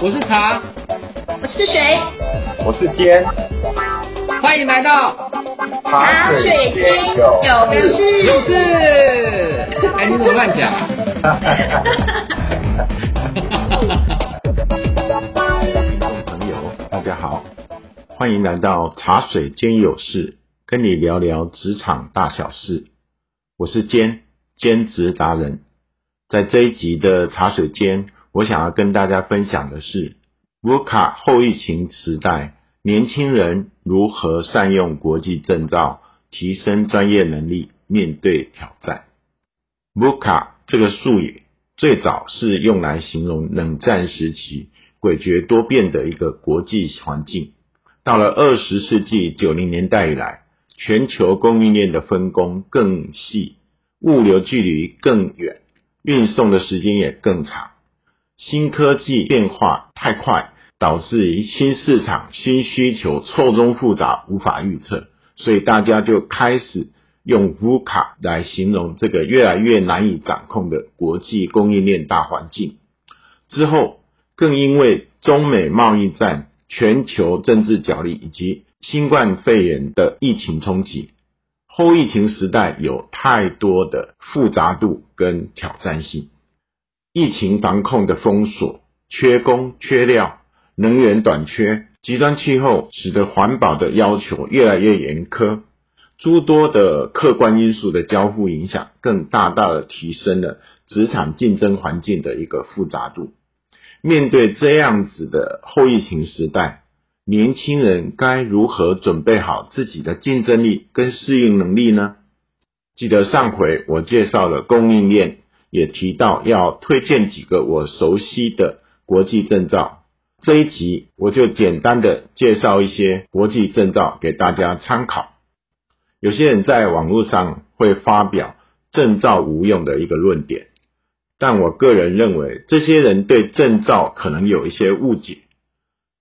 我是茶，我是水，我是尖，欢迎来到茶水间有事。有事。哎，你怎么乱讲？朋友，大家好，欢迎来到茶水间有事，跟你聊聊职场大小事。我是尖兼职达人，在这一集的茶水间，我想要跟大家分享的是，VUCA 后疫情时代，年轻人如何善用国际证照，提升专业能力，面对挑战。VUCA 这个术语最早是用来形容冷战时期诡谲多变的一个国际环境。到了二十世纪九零年代以来，全球供应链的分工更细，物流距离更远，运送的时间也更长。新科技变化太快，导致于新市场、新需求错综复杂，无法预测，所以大家就开始用 VUCA 来形容这个越来越难以掌控的国际供应链大环境。之后，更因为中美贸易战、全球政治角力以及新冠肺炎的疫情冲击，后疫情时代有太多的复杂度跟挑战性。疫情防控的封锁、缺工缺料、能源短缺、极端气候，使得环保的要求越来越严苛。诸多的客观因素的交互影响，更大大的提升了职场竞争环境的一个复杂度。面对这样子的后疫情时代，年轻人该如何准备好自己的竞争力跟适应能力呢？记得上回我介绍了供应链，也提到要推荐几个我熟悉的国际证照。这一集我就简单的介绍一些国际证照给大家参考。有些人在网络上会发表证照无用的一个论点，但我个人认为，这些人对证照可能有一些误解。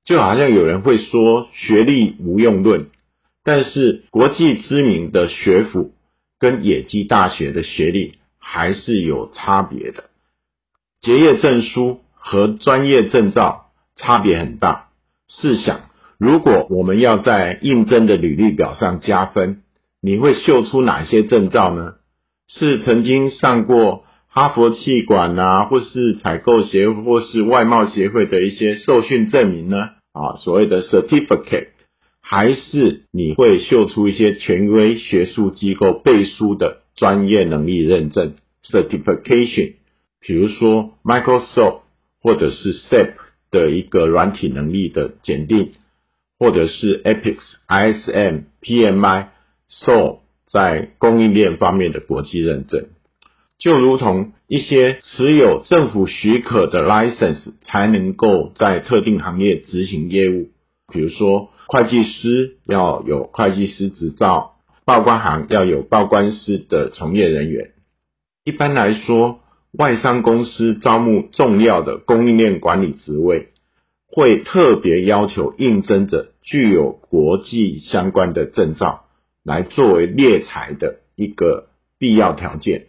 就好像有人会说学历无用论，但是国际知名的学府跟野鸡大学的学历还是有差别的。结业证书和专业证照差别很大。试想，如果我们要在应征的履历表上加分，你会秀出哪些证照呢？是曾经上过哈佛气管啊，或是采购协会，或是外贸协会的一些受训证明呢？啊，所谓的 certificate，还是你会秀出一些权威学术机构背书的专业能力认证 certification，比如说 Microsoft 或者是 SAP 的一个软体能力的检定，或者是 EPICS、ISM、PMI、SO 在供应链方面的国际认证，就如同一些持有政府许可的 license 才能够在特定行业执行业务，比如说会计师要有会计师执照，报关行要有报关师的从业人员。一般来说，外商公司招募重要的供应链管理职位，会特别要求应征者具有国际相关的证照，来作为猎才的一个必要条件。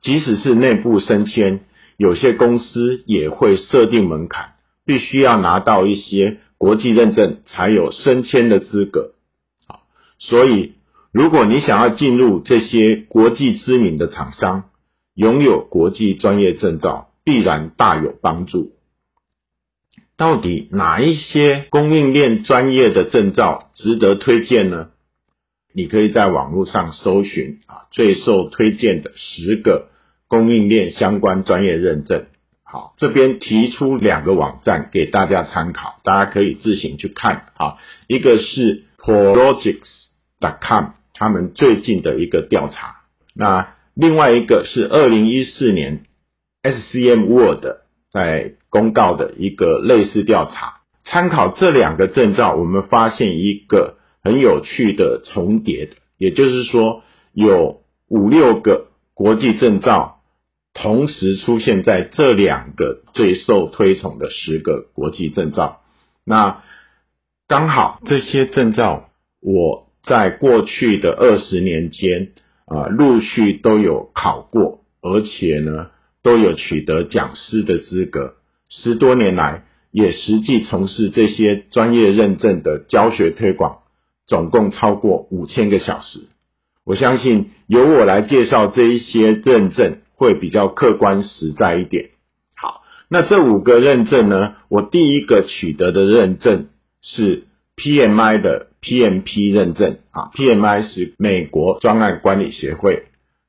即使是内部升迁，有些公司也会设定门槛，必须要拿到一些国际认证才有升迁的资格。好，所以如果你想要进入这些国际知名的厂商，拥有国际专业证照必然大有帮助。到底哪一些供应链专业的证照值得推荐呢？你可以在网络上搜寻啊，最受推荐的十个供应链相关专业认证。好，这边提出两个网站给大家参考，大家可以自行去看啊。一个是 Prologix.com，他们最近的一个调查。那另外一个是二零一四年 SCM World 在公告的一个类似调查。参考这两个证照，我们发现一个。很有趣的重叠的，也就是说，有五六个国际证照同时出现在这两个最受推崇的十个国际证照。那刚好这些证照，我在过去的二十年间啊，陆续都有考过，而且呢，都有取得讲师的资格。十多年来，也实际从事这些专业认证的教学推广，总共超过五千个小时。我相信由我来介绍这一些认证会比较客观实在一点。好，那这五个认证呢，我第一个取得的认证是 PMI 的 PMP 认证啊，PMI 是美国专案管理协会，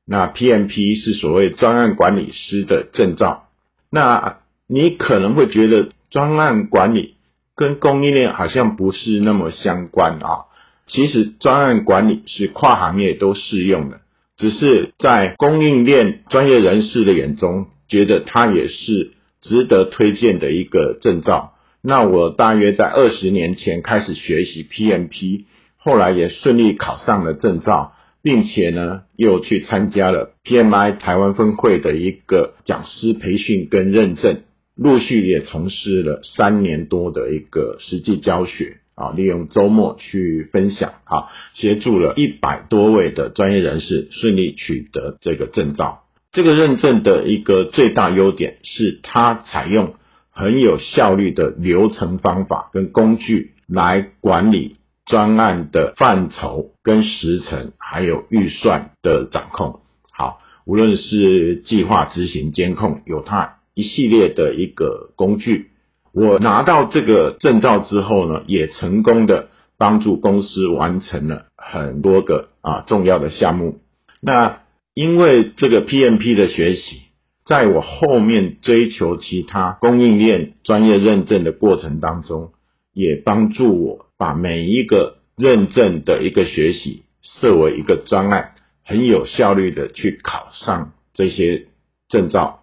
那 PMP 是所谓专案管理师的证照。那你可能会觉得专案管理跟供应链好像不是那么相关啊。其实专案管理是跨行业都适用的，只是在供应链专业人士的眼中，觉得它也是值得推荐的一个证照。那我大约在二十年前开始学习 PMP，后来也顺利考上了证照，并且呢又去参加了 PMI 台湾分会的一个讲师培训跟认证，陆续也从事了三年多的一个实际教学。啊，利用周末去分享啊，协助了一百多位的专业人士顺利取得这个证照。这个认证的一个最大优点是，它采用很有效率的流程方法跟工具来管理专案的范畴跟时程，还有预算的掌控。好，无论是计划执行、监控，有它一系列的一个工具。我拿到这个证照之后呢，也成功的帮助公司完成了很多个啊重要的项目。那因为这个 PMP 的学习，在我后面追求其他供应链专业认证的过程当中，也帮助我把每一个认证的一个学习设为一个专案，很有效率的去考上这些证照。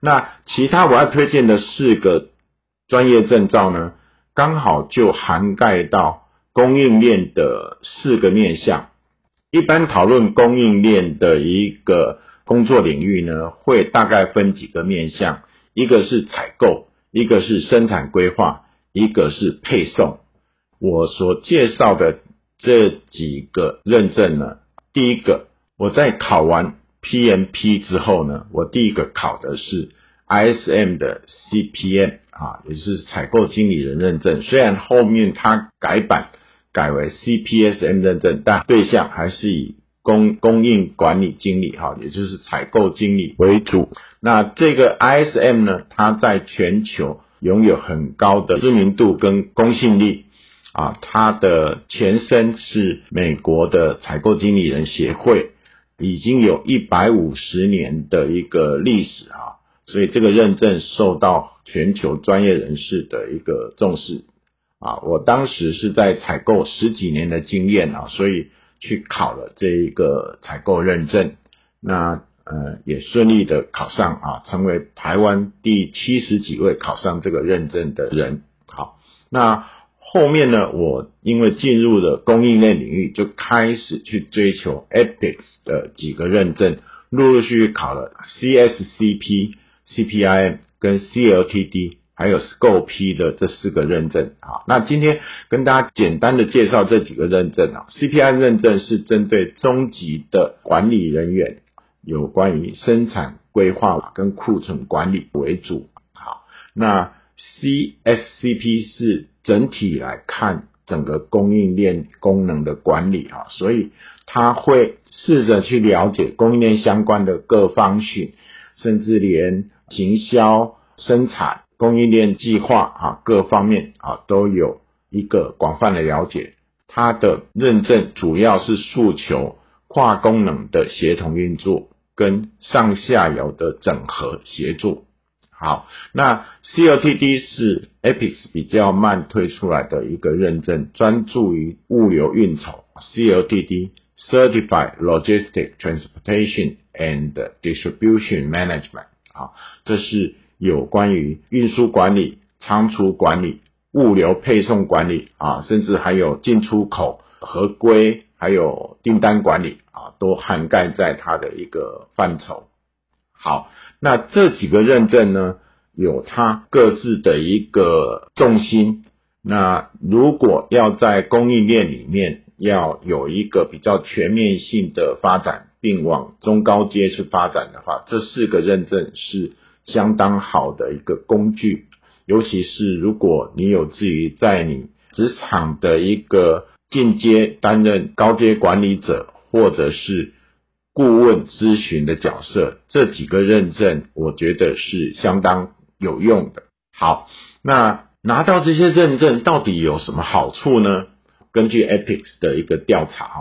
那其他我要推荐的四个。专业证照呢，刚好就涵盖到供应链的四个面向。一般讨论供应链的一个工作领域呢，会大概分几个面向：一个是采购，一个是生产规划，一个是配送。我所介绍的这几个认证呢，第一个我在考完 PMP 之后呢，我第一个考的是 ISM 的 CPM。啊，也是采购经理人认证。虽然后面它改版改为 CPSM 认证，但对象还是以供供应管理经理哈，也就是采购经理为主。那这个 ISM 呢，它在全球拥有很高的知名度跟公信力啊。它的前身是美国的采购经理人协会，已经有一百五十年的一个历史啊。所以这个认证受到全球专业人士的一个重视啊！我当时是在采购十几年的经验啊，所以去考了这一个采购认证，那呃也顺利的考上啊，成为台湾第七十几位考上这个认证的人。好，那后面呢，我因为进入了供应链领域，就开始去追求 Ethics 的几个认证，陆陆续续考了 CSCP。CPIM 跟 CLTD 还有 SCOP 的这四个认证啊，那今天跟大家简单的介绍这几个认证啊。CPI 认证是针对中级的管理人员，有关于生产规划跟库存管理为主。好，那 CSCP 是整体来看整个供应链功能的管理啊，所以他会试着去了解供应链相关的各方讯，甚至连。行销、生产、供应链计划啊，各方面啊都有一个广泛的了解。它的认证主要是诉求跨功能的协同运作跟上下游的整合协作。好，那 CLTD 是 Epic 比较慢推出来的一个认证，专注于物流运筹。CLTD Certified Logistic Transportation and Distribution Management。啊，这是有关于运输管理、仓储管理、物流配送管理啊，甚至还有进出口合规，还有订单管理啊，都涵盖在它的一个范畴。好，那这几个认证呢，有它各自的一个重心。那如果要在供应链里面要有一个比较全面性的发展。并往中高阶去发展的话，这四个认证是相当好的一个工具，尤其是如果你有至于在你职场的一个进阶担任高阶管理者，或者是顾问咨询的角色，这几个认证，我觉得是相当有用的。好，那拿到这些认证到底有什么好处呢？根据 Epics 的一个调查啊，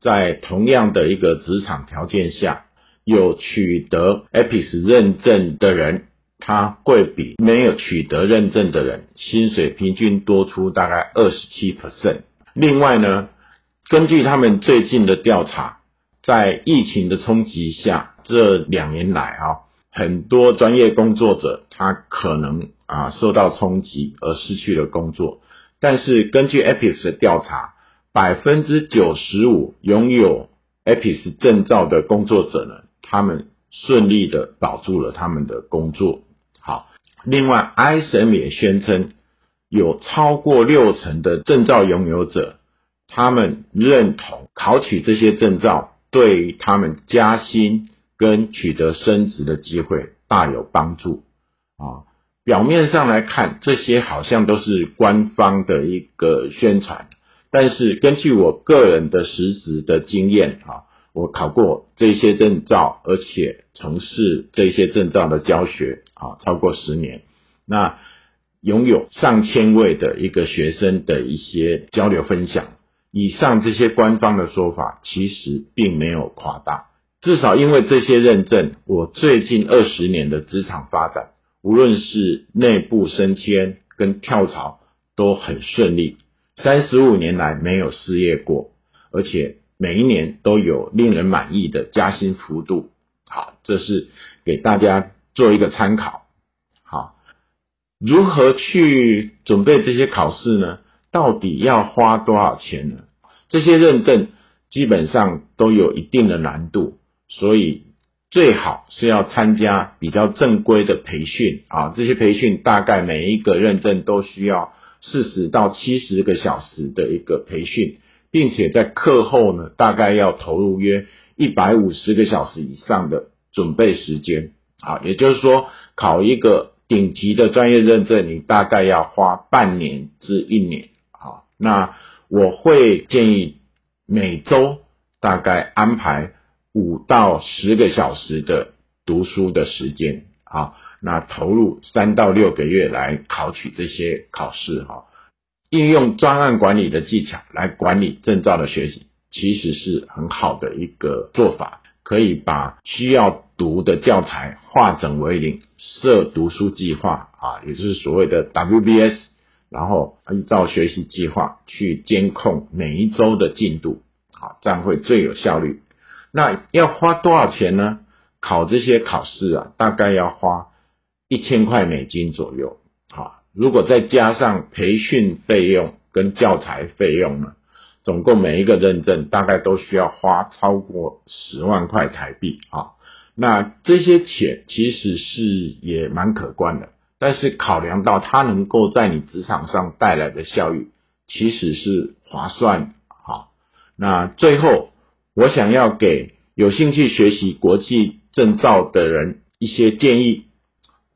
在同样的一个职场条件下，有取得 Epics 认证的人，他会比没有取得认证的人薪水平均多出大概二十七 percent。另外呢，根据他们最近的调查，在疫情的冲击下，这两年来啊，很多专业工作者他可能啊受到冲击而失去了工作。但是根据 Epics 的调查，百分之九十五拥有 Epics 证照的工作者呢，他们顺利的保住了他们的工作。好，另外 ISM 也宣称，有超过六成的证照拥有者，他们认同考取这些证照对于他们加薪跟取得升职的机会大有帮助啊。表面上来看，这些好像都是官方的一个宣传，但是根据我个人的实质的经验啊，我考过这些证照，而且从事这些证照的教学啊，超过十年，那拥有上千位的一个学生的一些交流分享，以上这些官方的说法其实并没有夸大，至少因为这些认证，我最近二十年的职场发展。无论是内部升迁跟跳槽都很顺利，三十五年来没有失业过，而且每一年都有令人满意的加薪幅度。好，这是给大家做一个参考。好，如何去准备这些考试呢？到底要花多少钱呢？这些认证基本上都有一定的难度，所以。最好是要参加比较正规的培训啊，这些培训大概每一个认证都需要四十到七十个小时的一个培训，并且在课后呢，大概要投入约一百五十个小时以上的准备时间啊，也就是说，考一个顶级的专业认证，你大概要花半年至一年啊。那我会建议每周大概安排。五到十个小时的读书的时间啊，那投入三到六个月来考取这些考试哈，应用专案管理的技巧来管理证照的学习，其实是很好的一个做法，可以把需要读的教材化整为零，设读书计划啊，也就是所谓的 WBS，然后依照学习计划去监控每一周的进度，好，这样会最有效率。那要花多少钱呢？考这些考试啊，大概要花一千块美金左右。如果再加上培训费用跟教材费用呢，总共每一个认证大概都需要花超过十万块台币啊。那这些钱其实是也蛮可观的，但是考量到它能够在你职场上带来的效益，其实是划算。好，那最后。我想要给有兴趣学习国际证照的人一些建议。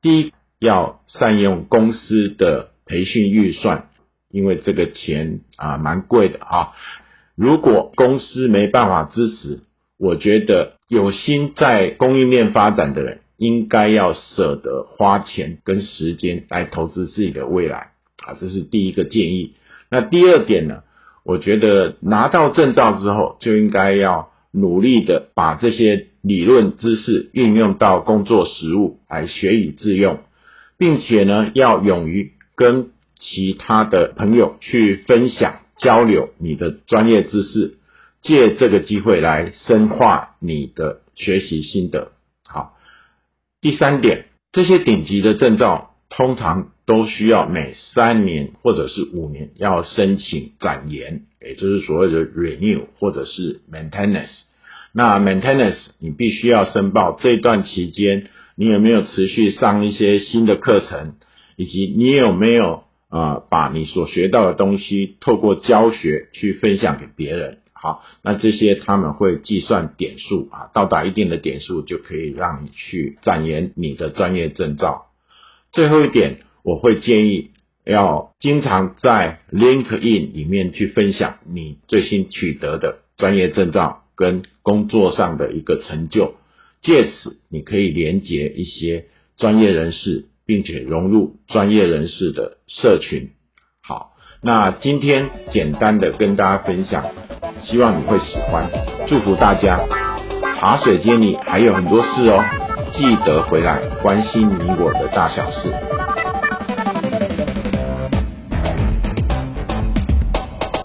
第一，要善用公司的培训预算，因为这个钱啊蛮贵的啊。如果公司没办法支持，我觉得有心在供应链发展的人，应该要舍得花钱跟时间来投资自己的未来啊。这是第一个建议。那第二点呢？我觉得拿到证照之后，就应该要努力的把这些理论知识运用到工作实务来学以致用，并且呢，要勇于跟其他的朋友去分享交流你的专业知识，借这个机会来深化你的学习心得。好，第三点，这些顶级的证照通常。都需要每三年或者是五年要申请展延，也就是所谓的 renew 或者是 maintenance。那 maintenance 你必须要申报这段期间你有没有持续上一些新的课程，以及你有没有呃把你所学到的东西透过教学去分享给别人。好，那这些他们会计算点数啊，到达一定的点数就可以让你去展延你的专业证照。最后一点。我会建议要经常在 LinkedIn 里面去分享你最新取得的专业证照跟工作上的一个成就，借此你可以连接一些专业人士，并且融入专业人士的社群。好，那今天简单的跟大家分享，希望你会喜欢，祝福大家。茶水间里还有很多事哦，记得回来关心你我的大小事。